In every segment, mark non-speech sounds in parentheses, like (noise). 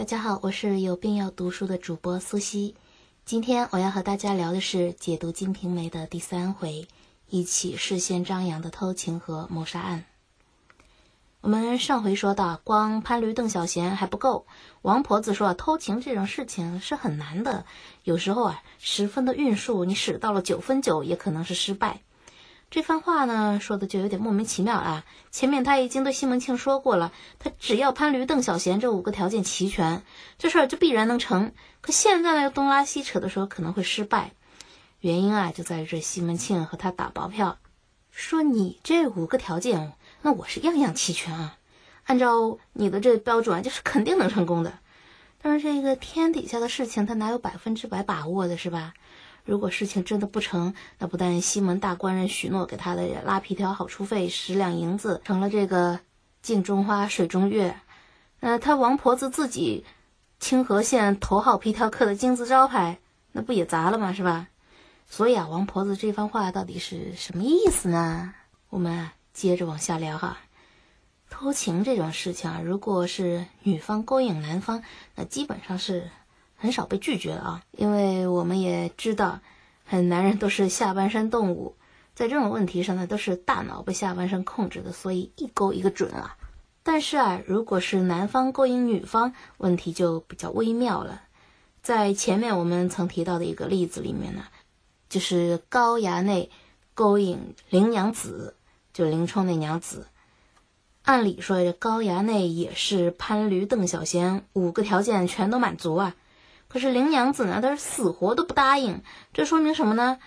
大家好，我是有病要读书的主播苏西。今天我要和大家聊的是解读《金瓶梅》的第三回，一起事先张扬的偷情和谋杀案。我们上回说到，光潘驴邓小闲还不够，王婆子说偷情这种事情是很难的，有时候啊，十分的运数你使到了九分九，也可能是失败。这番话呢，说的就有点莫名其妙啊！前面他已经对西门庆说过了，他只要潘驴邓小闲这五个条件齐全，这事儿就必然能成。可现在呢，又东拉西扯的时候可能会失败，原因啊就在于这西门庆和他打包票，说你这五个条件，那我是样样齐全啊，按照你的这标准，就是肯定能成功的。但是这个天底下的事情，他哪有百分之百把握的，是吧？如果事情真的不成，那不但西门大官人许诺给他的拉皮条好处费十两银子成了这个镜中花水中月，那他王婆子自己清河县头号皮条客的金字招牌，那不也砸了吗？是吧？所以啊，王婆子这番话到底是什么意思呢？我们接着往下聊哈。偷情这种事情啊，如果是女方勾引男方，那基本上是。很少被拒绝啊，因为我们也知道，很男人都是下半身动物，在这种问题上呢，都是大脑被下半身控制的，所以一勾一个准啊。但是啊，如果是男方勾引女方，问题就比较微妙了。在前面我们曾提到的一个例子里面呢，就是高衙内勾引林娘子，就林冲那娘子，按理说这高衙内也是潘驴邓小闲五个条件全都满足啊。可是林娘子呢，她是死活都不答应，这说明什么呢？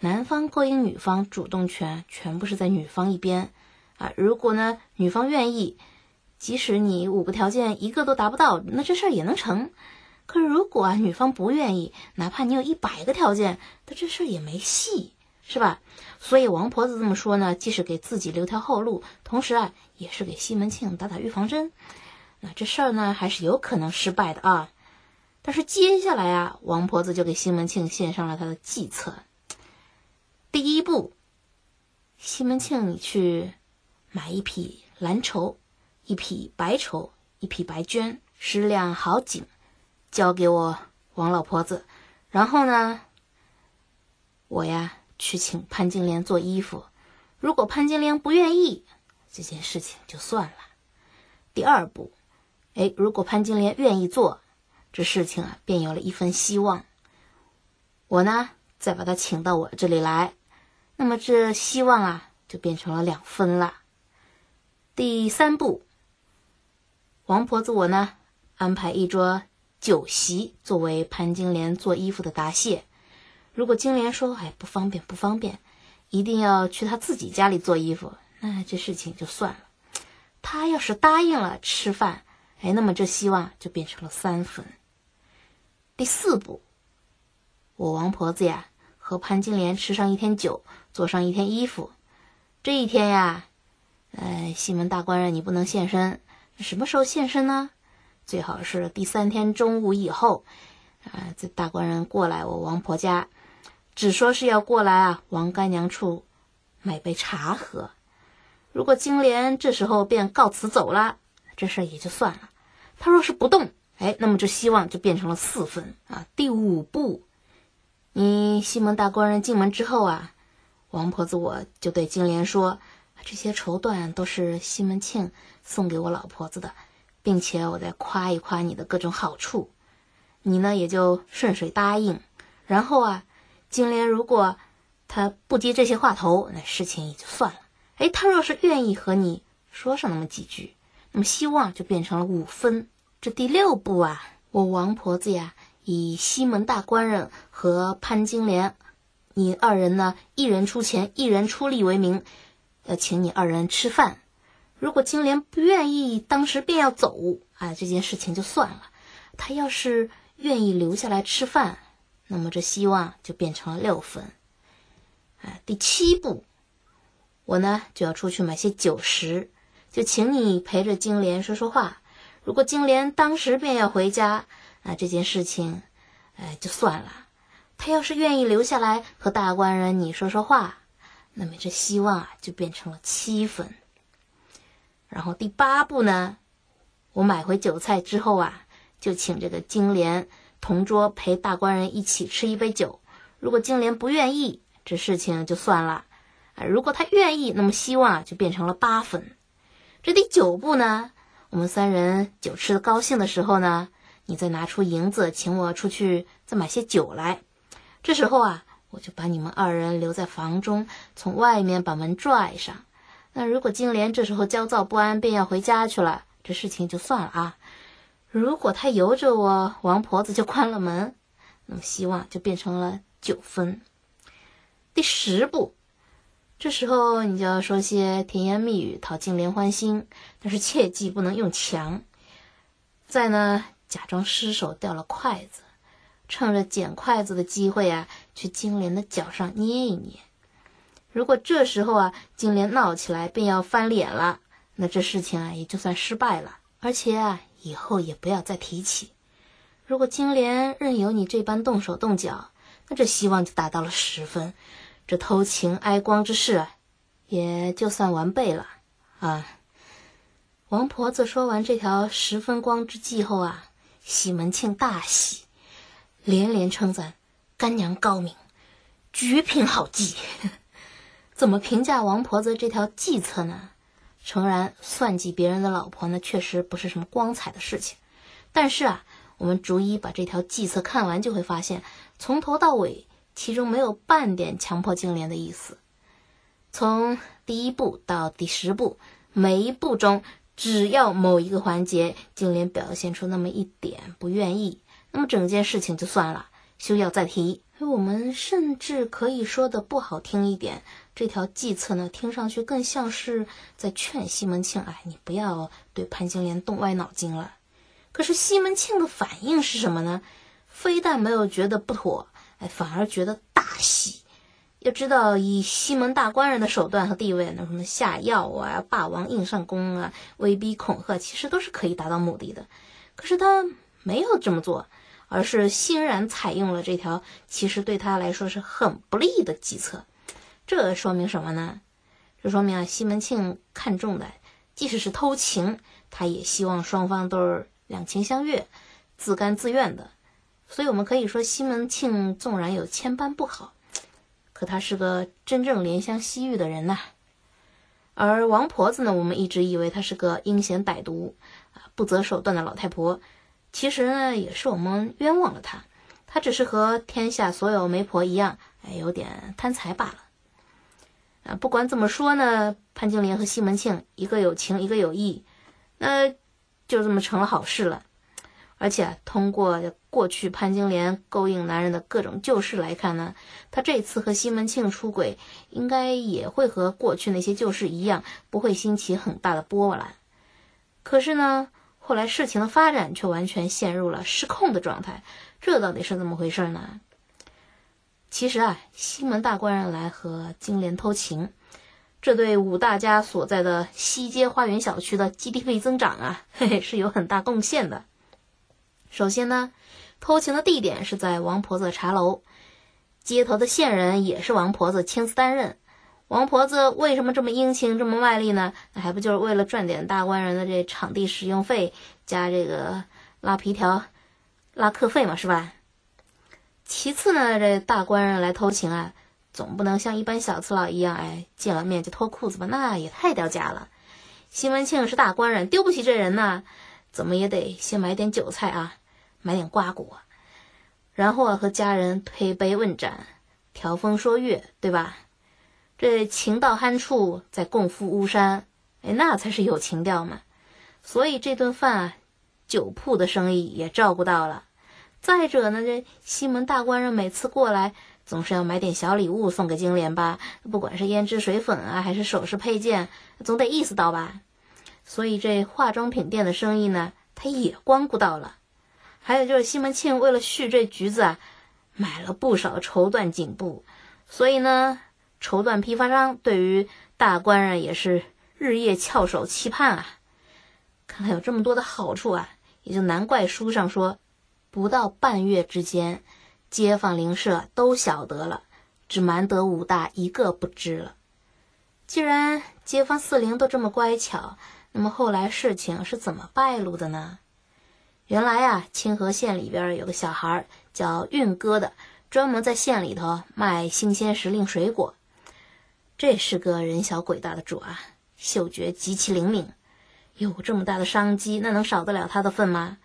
男方勾引女方，主动权全部是在女方一边啊。如果呢，女方愿意，即使你五个条件一个都达不到，那这事儿也能成。可是如果啊，女方不愿意，哪怕你有一百个条件，那这事儿也没戏，是吧？所以王婆子这么说呢，既是给自己留条后路，同时啊，也是给西门庆打打预防针。那这事儿呢，还是有可能失败的啊。但是接下来啊，王婆子就给西门庆献上了他的计策。第一步，西门庆，去买一匹蓝绸，一匹白绸，一匹白绢，十两好锦，交给我王老婆子。然后呢，我呀去请潘金莲做衣服。如果潘金莲不愿意，这件事情就算了。第二步，哎，如果潘金莲愿意做。这事情啊，便有了一分希望。我呢，再把他请到我这里来，那么这希望啊，就变成了两分了。第三步，王婆子我呢，安排一桌酒席作为潘金莲做衣服的答谢。如果金莲说：“哎，不方便，不方便，一定要去她自己家里做衣服。”那这事情就算了。她要是答应了吃饭，哎，那么这希望就变成了三分。第四步，我王婆子呀和潘金莲吃上一天酒，做上一天衣服。这一天呀，呃，西门大官人你不能现身。什么时候现身呢？最好是第三天中午以后。啊，这大官人过来我王婆家，只说是要过来啊，王干娘处买杯茶喝。如果金莲这时候便告辞走了，这事儿也就算了。他若是不动。哎，那么这希望就变成了四分啊！第五步，你西门大官人进门之后啊，王婆子我就对金莲说：“这些绸缎都是西门庆送给我老婆子的，并且我再夸一夸你的各种好处，你呢也就顺水答应。然后啊，金莲如果他不接这些话头，那事情也就算了。哎，他若是愿意和你说上那么几句，那么希望就变成了五分。”这第六步啊，我王婆子呀，以西门大官人和潘金莲，你二人呢，一人出钱，一人出力为名，要请你二人吃饭。如果金莲不愿意，当时便要走啊，这件事情就算了。他要是愿意留下来吃饭，那么这希望就变成了六分。啊，第七步，我呢就要出去买些酒食，就请你陪着金莲说说话。如果金莲当时便要回家，那这件事情，哎，就算了。他要是愿意留下来和大官人你说说话，那么这希望啊就变成了七分。然后第八步呢，我买回酒菜之后啊，就请这个金莲同桌陪大官人一起吃一杯酒。如果金莲不愿意，这事情就算了；啊，如果他愿意，那么希望啊就变成了八分。这第九步呢，我们三人酒吃的高兴的时候呢，你再拿出银子请我出去再买些酒来。这时候啊，我就把你们二人留在房中，从外面把门拽上。那如果金莲这时候焦躁不安，便要回家去了，这事情就算了啊。如果他由着我，王婆子就关了门，那么希望就变成了。九分，第十步，这时候你就要说些甜言蜜语讨金莲欢心，但是切记不能用强。再呢，假装失手掉了筷子，趁着捡筷子的机会啊，去金莲的脚上捏一捏。如果这时候啊，金莲闹起来便要翻脸了，那这事情啊也就算失败了，而且啊以后也不要再提起。如果金莲任由你这般动手动脚，那这希望就达到了十分，这偷情挨光之事，也就算完备了啊。王婆子说完这条十分光之计后啊，西门庆大喜，连连称赞干娘高明，绝品好计。(laughs) 怎么评价王婆子这条计策呢？诚然，算计别人的老婆呢，确实不是什么光彩的事情，但是啊。我们逐一把这条计策看完，就会发现，从头到尾，其中没有半点强迫金莲的意思。从第一步到第十步，每一步中，只要某一个环节金莲表现出那么一点不愿意，那么整件事情就算了，休要再提。我们甚至可以说的不好听一点，这条计策呢，听上去更像是在劝西门庆：“哎，你不要对潘金莲动歪脑筋了。”可是西门庆的反应是什么呢？非但没有觉得不妥，哎，反而觉得大喜。要知道，以西门大官人的手段和地位，那什么下药啊、霸王硬上弓啊、威逼恐吓，其实都是可以达到目的的。可是他没有这么做，而是欣然采用了这条其实对他来说是很不利的计策。这说明什么呢？这说明啊，西门庆看中的，即使是偷情，他也希望双方都是。两情相悦，自甘自愿的，所以我们可以说西门庆纵然有千般不好，(tsk) 可他是个真正怜香惜玉的人呐。而王婆子呢，我们一直以为她是个阴险歹毒啊、不择手段的老太婆，其实呢，也是我们冤枉了她。她只是和天下所有媒婆一样，哎，有点贪财罢了。啊，不管怎么说呢，潘金莲和西门庆一个有情，一个有义，那。就这么成了好事了，而且通过过去潘金莲勾引男人的各种旧事来看呢，他这次和西门庆出轨，应该也会和过去那些旧事一样，不会兴起很大的波澜。可是呢，后来事情的发展却完全陷入了失控的状态，这到底是怎么回事呢？其实啊，西门大官人来和金莲偷情。这对武大家所在的西街花园小区的 GDP 增长啊，嘿嘿，是有很大贡献的。首先呢，偷情的地点是在王婆子茶楼，街头的线人也是王婆子亲自担任。王婆子为什么这么殷勤，这么卖力呢？那还不就是为了赚点大官人的这场地使用费，加这个拉皮条、拉客费嘛，是吧？其次呢，这大官人来偷情啊。总不能像一般小次郎一样，哎，见了面就脱裤子吧？那也太掉价了。西门庆是大官人，丢不起这人呐，怎么也得先买点韭菜啊，买点瓜果，然后啊和家人推杯问盏，调风说月，对吧？这情到酣处再共赴巫山，哎，那才是有情调嘛。所以这顿饭啊，酒铺的生意也照顾到了。再者呢，这西门大官人每次过来。总是要买点小礼物送给金莲吧，不管是胭脂水粉啊，还是首饰配件，总得意思到吧。所以这化妆品店的生意呢，他也光顾到了。还有就是西门庆为了续这局子啊，买了不少绸缎锦布，所以呢，绸缎批发商对于大官人也是日夜翘首期盼啊。看看有这么多的好处啊，也就难怪书上说，不到半月之间。街坊邻舍都晓得了，只瞒得武大一个不知了。既然街坊四邻都这么乖巧，那么后来事情是怎么败露的呢？原来啊，清河县里边有个小孩叫运哥的，专门在县里头卖新鲜时令水果。这是个人小鬼大的主啊，嗅觉极其灵敏，有这么大的商机，那能少得了他的份吗？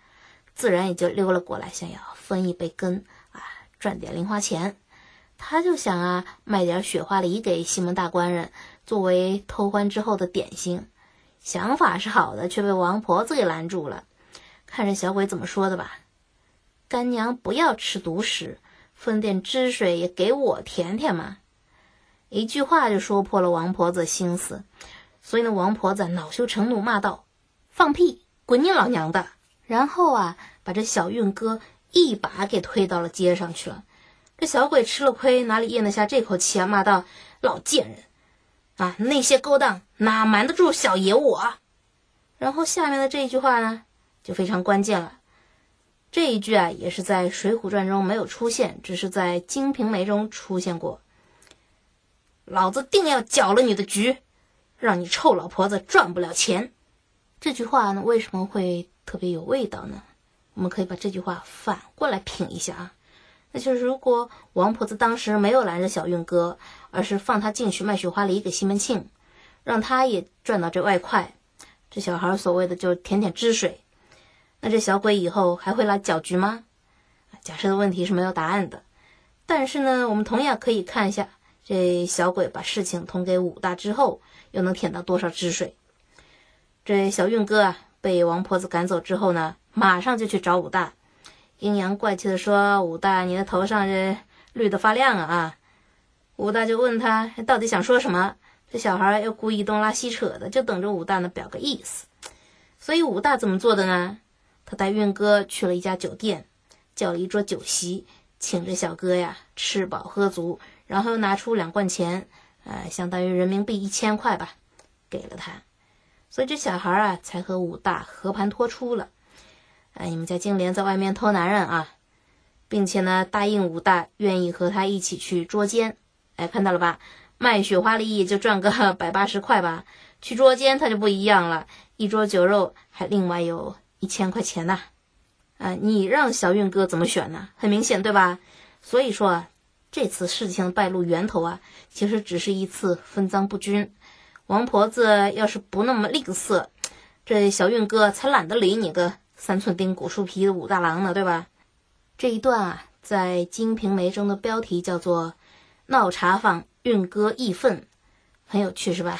自然也就溜了过来，想要分一杯羹啊，赚点零花钱。他就想啊，卖点雪花梨给西门大官人，作为偷欢之后的点心。想法是好的，却被王婆子给拦住了。看这小鬼怎么说的吧，干娘不要吃独食，分点汁水也给我舔舔嘛。一句话就说破了王婆子心思，所以呢，王婆子恼羞成怒，骂道：“放屁，滚你老娘的！”然后啊，把这小运哥一把给推到了街上去了。这小鬼吃了亏，哪里咽得下这口气啊？骂道：“老贱人，啊，那些勾当哪瞒得住小爷我？”然后下面的这句话呢？就非常关键了，这一句啊也是在《水浒传》中没有出现，只是在《金瓶梅》中出现过。老子定要搅了你的局，让你臭老婆子赚不了钱。这句话呢为什么会特别有味道呢？我们可以把这句话反过来品一下啊，那就是如果王婆子当时没有拦着小运哥，而是放他进去卖雪花梨给西门庆，让他也赚到这外快，这小孩所谓的就舔舔汁水。那这小鬼以后还会来搅局吗？假设的问题是没有答案的。但是呢，我们同样可以看一下这小鬼把事情捅给武大之后，又能舔到多少汁水。这小运哥啊，被王婆子赶走之后呢，马上就去找武大，阴阳怪气的说：“武大，你的头上这绿的发亮！”啊，武大就问他到底想说什么。这小孩又故意东拉西扯的，就等着武大呢表个意思。所以武大怎么做的呢？他带运哥去了一家酒店，叫了一桌酒席，请这小哥呀吃饱喝足，然后又拿出两贯钱，呃，相当于人民币一千块吧，给了他。所以这小孩啊才和武大和盘托出了。哎，你们家金莲在外面偷男人啊，并且呢答应武大愿意和他一起去捉奸。哎，看到了吧？卖雪花梨也就赚个 (laughs) 百八十块吧，去捉奸他就不一样了，一桌酒肉还另外有。一千块钱呐，啊，你让小运哥怎么选呢？很明显，对吧？所以说啊，这次事情的败露源头啊，其实只是一次分赃不均。王婆子要是不那么吝啬，这小运哥才懒得理你个三寸丁骨树皮的武大郎呢，对吧？这一段啊，在《金瓶梅》中的标题叫做“闹茶坊运哥义愤”，很有趣，是吧？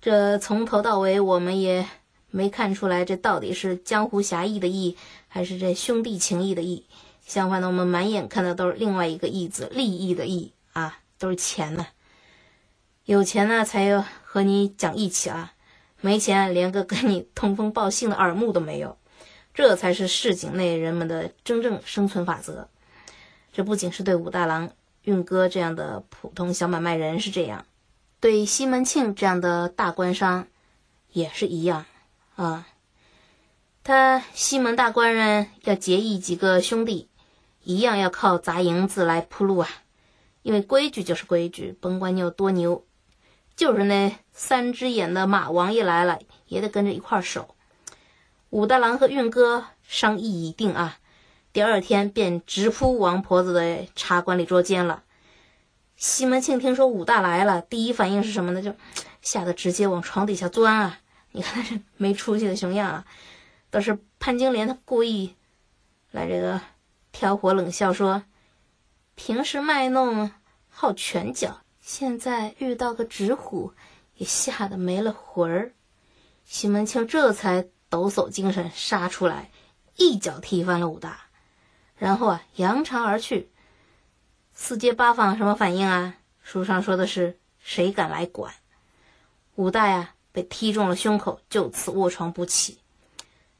这从头到尾我们也。没看出来这到底是江湖侠义的义，还是这兄弟情义的义？相反的，我们满眼看的都是另外一个义字，利益的义啊，都是钱呢。有钱呢，才有和你讲义气啊；没钱，连个跟你通风报信的耳目都没有。这才是市井内人们的真正生存法则。这不仅是对武大郎、运哥这样的普通小买卖人是这样，对西门庆这样的大官商也是一样。啊，他西门大官人要结义几个兄弟，一样要靠砸银子来铺路啊。因为规矩就是规矩，甭管你有多牛，就是那三只眼的马王爷来了，也得跟着一块儿守。武大郎和运哥商议已定啊，第二天便直扑王婆子的茶馆里捉奸了。西门庆听说武大来了，第一反应是什么呢？就吓得直接往床底下钻啊。你看他这没出息的熊样啊！倒是潘金莲，她故意来这个挑火冷笑说：“平时卖弄好拳脚，现在遇到个纸虎，也吓得没了魂儿。”西门庆这才抖擞精神杀出来，一脚踢翻了武大，然后啊扬长而去。四街八坊什么反应啊？书上说的是谁敢来管武大呀？被踢中了胸口，就此卧床不起。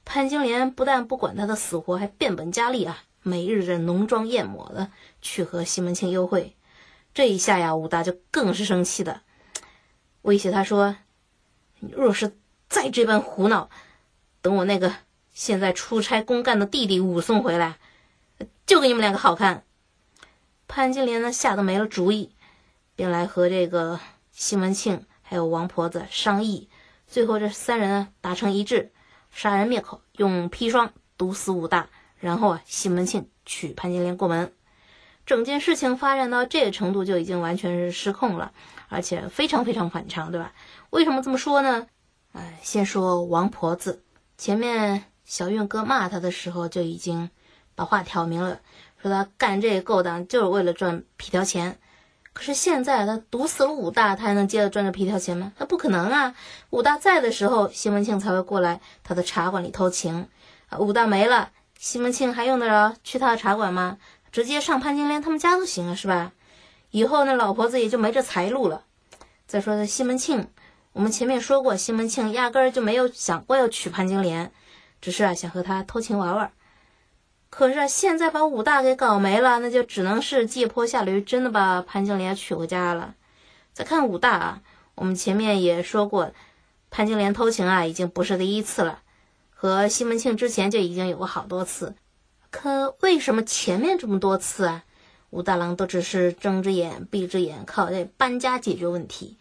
潘金莲不但不管他的死活，还变本加厉啊，每日这浓妆艳抹的去和西门庆幽会。这一下呀，武大就更是生气的，威胁他说：“你若是再这般胡闹，等我那个现在出差公干的弟弟武松回来，就给你们两个好看。”潘金莲呢，吓得没了主意，便来和这个西门庆。还有王婆子商议，最后这三人达成一致，杀人灭口，用砒霜毒死武大，然后啊，西门庆娶潘金莲过门。整件事情发展到这个程度，就已经完全是失控了，而且非常非常反常，对吧？为什么这么说呢？哎，先说王婆子，前面小运哥骂他的时候，就已经把话挑明了，说他干这个勾当就是为了赚皮条钱。可是现在他毒死了武大，他还能接着赚这皮条钱吗？那不可能啊！武大在的时候，西门庆才会过来他的茶馆里偷情。啊，武大没了，西门庆还用得着去他的茶馆吗？直接上潘金莲他们家都行了，是吧？以后那老婆子也就没这财路了。再说这西门庆，我们前面说过，西门庆压根儿就没有想过要娶潘金莲，只是啊想和她偷情玩玩。可是现在把武大给搞没了，那就只能是借坡下驴，真的把潘金莲娶回家了。再看武大啊，我们前面也说过，潘金莲偷情啊，已经不是第一次了，和西门庆之前就已经有过好多次。可为什么前面这么多次啊，武大郎都只是睁只眼闭只眼，靠这搬家解决问题，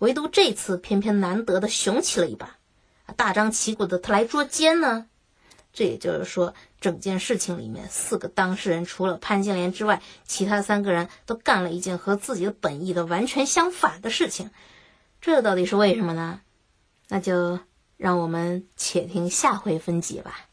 唯独这次偏偏难得的雄起了一把，大张旗鼓的他来捉奸呢？这也就是说，整件事情里面四个当事人除了潘金莲之外，其他三个人都干了一件和自己的本意的完全相反的事情。这到底是为什么呢？那就让我们且听下回分解吧。